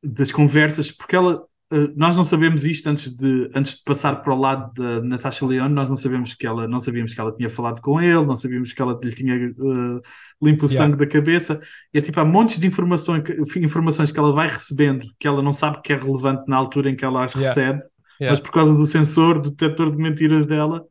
das conversas, porque ela. Eh, Nós não sabemos isto antes de, antes de passar para o lado da Natasha Leone, nós não sabemos que ela, não sabíamos que ela tinha falado com ele, não sabíamos que ela lhe tinha eh, limpo o Yeah. sangue da cabeça. E é tipo, há montes de informações, que- informações que ela vai recebendo que ela não sabe que é relevante na altura em que ela as Yeah. recebe, yeah, mas por causa do sensor, do detector de mentiras dela,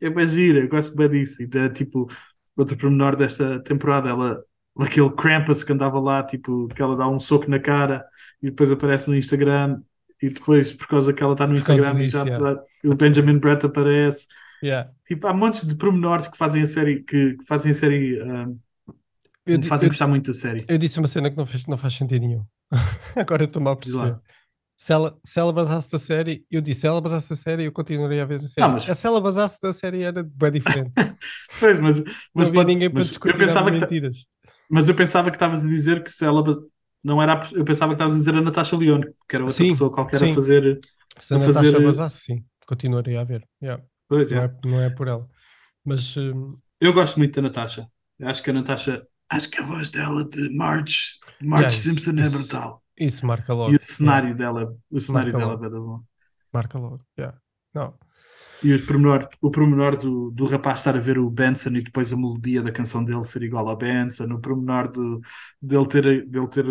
é bem gira, eu gosto bem disso. E da, tipo, outro pormenor desta temporada, ela, aquele Krampus que andava lá, tipo, que ela dá um soco na cara e depois aparece no Instagram. E depois, por causa que ela está no Por Instagram, disso, já yeah. o Benjamin Brett aparece. Yeah. Tipo, há montes de pormenores que fazem a série, que, que fazem a série, ah, Eu, me fazem eu- gostar muito da série. eu disse uma cena que não faz, não faz sentido nenhum. Agora eu estou mal a perceber. Se ela, se ela basasse da série, eu disse, se ela basasse da série, eu continuaria a ver a série. Não, mas- Se ela basasse da série, era bem diferente. Pois, mas, não mas, havia pode- ninguém para eu discutir pensava nada que, mentiras. mas eu pensava que estavas a dizer que se ela não era, eu pensava que estavas a dizer a Natasha Leone, que era outra Sim, pessoa qualquer sim. a fazer. Se a a Natasha fazer- basasse, sim, continuaria a ver. Yeah. Pois Não, é. é, não é por ela. Mas hum, Eu gosto muito da Natasha. Acho que a Natasha, acho que a voz dela de Marge, Marge Yeah, isso- Simpson é isso- brutal. isso marca logo. E o yeah, cenário dela, o cenário Marca dela é bom. marca logo. yeah. Não. E o pormenor, o pormenor do, do rapaz estar a ver o Benson e depois a melodia da canção dele ser igual ao Benson, o pormenor do, dele, ter, dele ter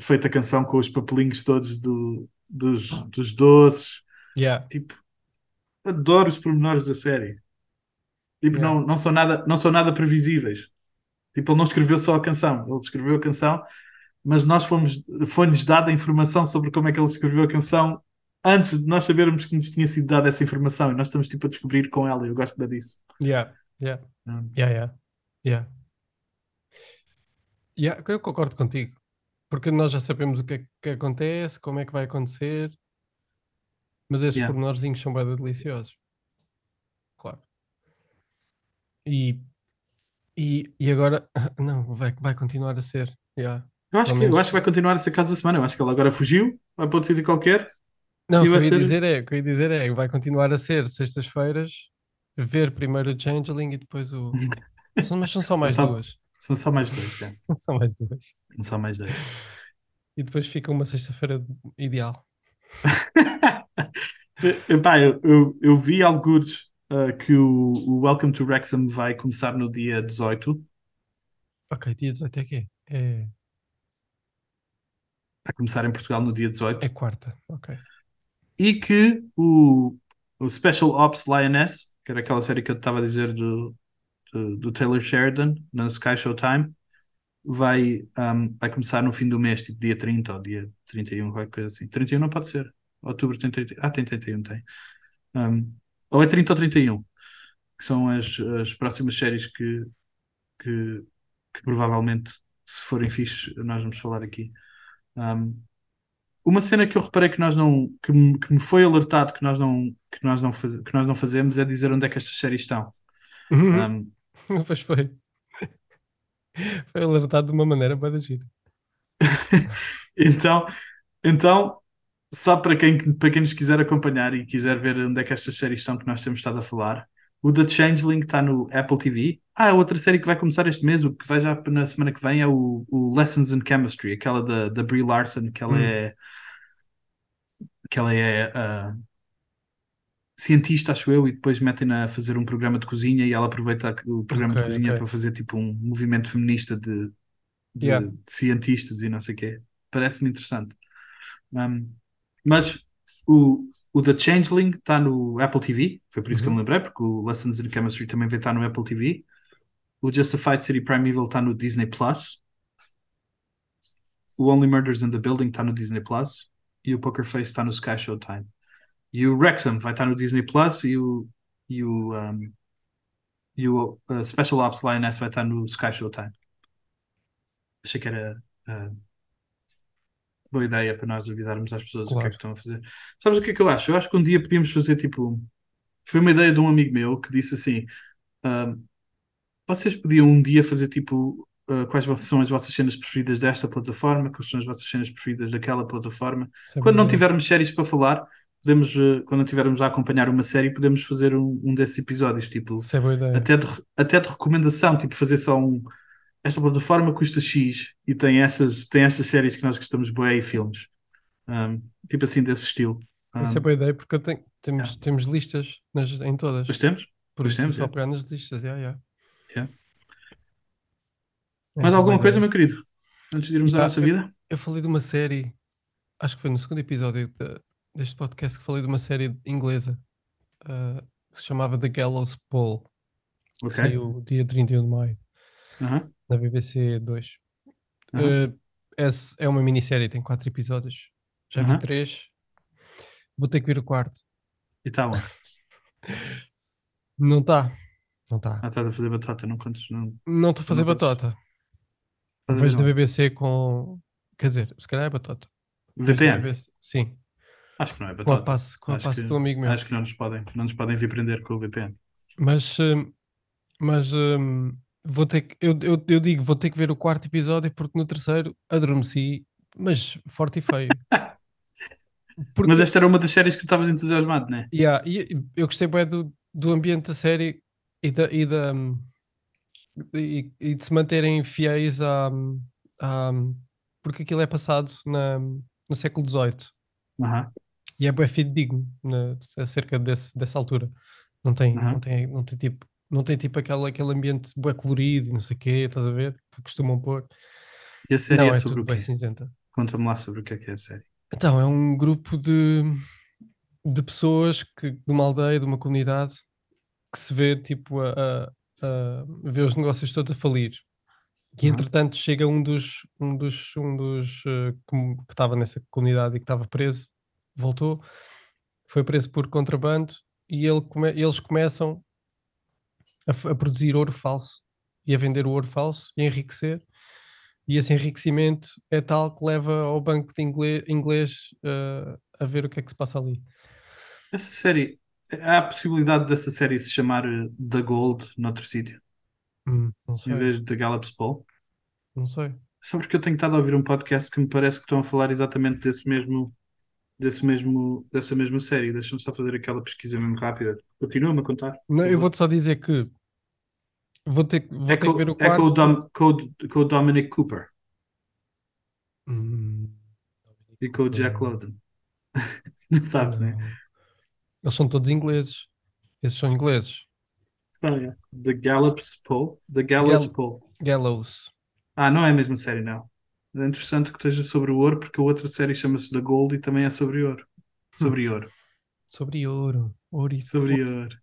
feito a canção com os papelinhos todos do, dos, dos doces. Yeah. Tipo, adoro os pormenores da série. Tipo, Yeah. não, não, são nada, não são nada previsíveis. Tipo, ele não escreveu só a canção, ele escreveu a canção, mas nós fomos, foi-nos dada a informação sobre como é que ele escreveu a canção antes de nós sabermos que nos tinha sido dada essa informação e nós estamos tipo a descobrir com ela. Eu gosto disso. Yeah. Yeah. Hum. Yeah, yeah. Yeah. Yeah, eu concordo contigo. Porque nós já sabemos o que é que acontece, como é que vai acontecer, mas esses Yeah. pormenorzinhos são bem deliciosos. Claro. E, e, e agora, não, vai, vai continuar a ser. Yeah. Eu acho, que, eu acho que vai continuar a ser caso da semana. Eu acho que ela agora fugiu, vai para outro sítio qualquer. Não, o que eu ia ser- dizer é, que eu ia dizer é, vai continuar a ser sextas-feiras, ver primeiro o Changeling e depois o. São- Mas são só mais Só- duas. São só mais dois. já. São mais duas. São só mais dois. E depois fica uma sexta-feira ideal. Epá, eu, eu, eu vi alguns uh, que o, o Welcome to Wrexham vai começar no dia 18. Ok, dia 18 é quê? É, Vai começar em Portugal no dia 18. é quarta. Ok. E que o, o Special Ops Lioness, que era aquela série que eu estava a dizer do, do, do Taylor Sheridan na Sky Showtime, vai, um, vai começar no fim do mês, tipo dia 30 ou dia 31, qualquer coisa assim. 31 não pode ser. Outubro tem 30. Ah, tem 31, tem. Um, ou é 30 ou 31, que são as, as próximas séries que, que, que provavelmente, se forem fixe, nós vamos falar aqui. Um, uma cena que eu reparei que nós não que me, que me foi alertado que nós não que nós não faz, que nós não fazemos é dizer onde é que estas séries estão. Um, Pois foi. Foi alertado de uma maneira para agir. então, então só para quem, para quem nos quiser acompanhar e quiser ver onde é que estas séries estão que nós temos estado a falar, o The Changeling está no Apple TV. Ah, outra série que vai começar este mês, o que vai já na semana que vem, é o, o Lessons in Chemistry, aquela da, da Brie Larson, que ela Hum. é que ela é ah, cientista, acho eu, e depois metem-na a fazer um programa de cozinha e ela aproveita o programa de Ok, cozinha ok. para fazer tipo um movimento feminista de, de, Yeah. de cientistas e não sei o quê. Parece-me interessante. Um, mas o, o The Changeling está no Apple TV, foi por isso que eu me Uhum. lembrei, porque o Lessons in Chemistry também vai estar no Apple TV. O Justified City Primeval está no Disney Plus. O Only Murders in the Building está no Disney Plus. E o Poker Face está no Sky Showtime. E o Wrexham vai estar no Disney Plus e o, e o, um, e o uh, Special Ops Lioness vai estar no Sky Showtime. Achei que era uh, boa ideia para nós avisarmos às pessoas o que é Claro. que estão a fazer. Sabes o que é que eu acho? Eu acho que um dia podíamos fazer tipo. Foi uma ideia de um amigo meu que disse assim: um, vocês podiam um dia fazer tipo. uh, quais são as vossas cenas preferidas desta plataforma? Quais são as vossas cenas preferidas daquela plataforma? É Quando não tivermos séries para falar, podemos, uh, quando não tivermos a acompanhar uma série, podemos fazer um, um desses episódios, tipo, é boa ideia. até de, até de recomendação, tipo, fazer só um. Esta plataforma custa X e tem essas, tem essas séries que nós gostamos bué e filmes. Um, tipo assim, desse estilo. Isso é Um, boa ideia porque tenho, temos, Yeah. temos listas nas, em todas. Pois temos? Por pois isso é temos, só é. pegar nas listas. Yeah. Yeah. É Mais uma alguma coisa, ideia. meu querido? Antes de irmos à nossa vida? Eu falei de uma série, acho que foi no segundo episódio de- deste podcast que falei de uma série inglesa ah, que se chamava The Gallows Pole, que Ok. saiu dia 31 de maio Aham, na BBC 2. aham. Ah, esse é uma minissérie, tem quatro episódios. Já vi Aham. três. Vou ter que ver o quarto. E tá bom. Não está. Não está. Ah, estás a fazer batata, não contas. Não, Não estou a fazer não podes. batota. A Vejo da não. BBC com. Quer dizer, se calhar é batota. VPN? Sim, Acho que não é com a passe, com a Acho passe que, do amigo meu. acho que não nos podem, não nos podem vir prender com o VPN. Mas, hum, mas hum, vou ter que, eu, eu, eu digo, vou ter que ver o quarto episódio porque no terceiro adormeci, mas forte e feio. Porque, Mas esta era uma das séries que tu estavas entusiasmado, não é? yeah, e eu gostei bem do, do ambiente da série e, da, e, da, e, e de se manterem fiéis a, porque aquilo é passado na, no século XVIII Aham. e é bem fidedigno na, acerca desse, dessa altura. Não tem, Aham. não tem, não tem tipo, não tem tipo aquele, aquele ambiente bué colorido e não sei o quê, estás a ver? Que costumam pôr. E a série Não, é é sobre o bem quê? cinzenta. Conta-me lá sobre o que é que é a série. Então, é um grupo de, de pessoas que, de uma aldeia, de uma comunidade, que se vê tipo a, a, a ver os negócios todos a falir. E Aham. entretanto chega um dos, um dos, um dos eh, com- que estava nessa comunidade e que estava preso, voltou, foi preso por contrabando e ele come- eles começam a, a produzir ouro falso e a vender o ouro falso e a enriquecer. E esse enriquecimento é tal que leva ao banco de inglês, inglês eh, a ver o que é que se passa ali. Essa série, há a possibilidade dessa série se chamar eh, The Gold noutro sítio, Hum, não em vez de The Gallops Pole? não sei. É só porque eu tenho estado a ouvir um podcast que me parece que estão a falar exatamente desse mesmo, desse mesmo, dessa mesma série. Deixa-me só fazer aquela pesquisa mesmo rápida. Continua-me a contar. Não, eu vou-te só dizer que vou ter, vou É ter com, que ver o é com o, quarto. Dom, com, o- com o Dominic Cooper Hum, e com o Jack Não. London. Não sabes, né? Eles são todos ingleses. Esses são ingleses. The Gallops Pole. The Gallows Gal- Pole. Gallows. Ah, não é a mesma série, não. É interessante que esteja sobre o ouro, porque a outra série chama-se The Gold e também é sobre ouro. Sobre ouro. Sobre ouro. Ouro e Sobre ouro.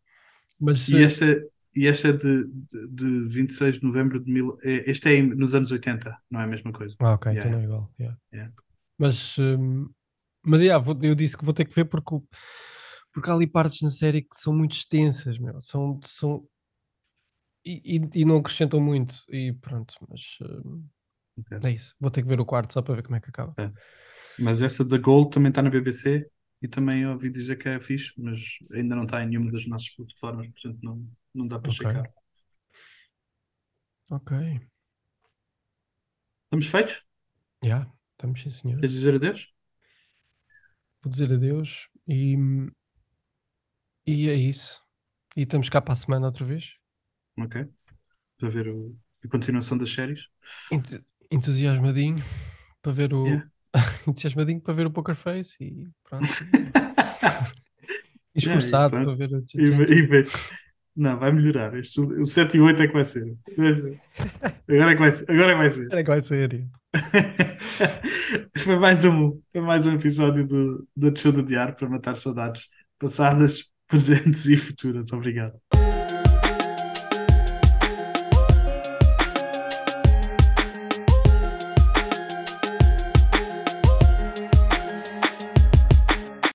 Mas E eh, esta, e esta é de, de, de 26 de novembro de mil. é- Este é nos anos 80, não é a mesma coisa. Ah, ok, Yeah, então não é igual. yeah. Yeah. Mas, hum, mas yeah, eu disse que vou ter que ver porque, porque há ali partes na série que são muito extensas, meu. São, são, e, e- e não acrescentam muito. E pronto, mas hum, Ok. é isso. Vou ter que ver o quarto só para ver como é que acaba. Mas essa da Gold também está na BBC e também ouvi dizer que é fixe, mas ainda não está em nenhuma das nossas plataformas, portanto não, não dá para Ok. checar. Ok. Estamos feitos? Já, estamos sim, senhor. Queres dizer adeus? Vou dizer adeus e, e é isso. E estamos cá para a semana outra vez. Ok. Para ver o- a continuação das séries. Ent- entusiasmadinho para ver o Yeah. entusiasmadinho para ver o Poker Face e pronto. E Yeah, e esforçado para ver o E, e ver. Não, vai melhorar. Este, o 7 e o 8 é que vai ser. Agora é que vai ser. Agora é que vai ser. Era que vai ser. foi, mais um, foi mais um episódio do, do Show do Diário para matar saudades passadas, presentes e futuras. Obrigado.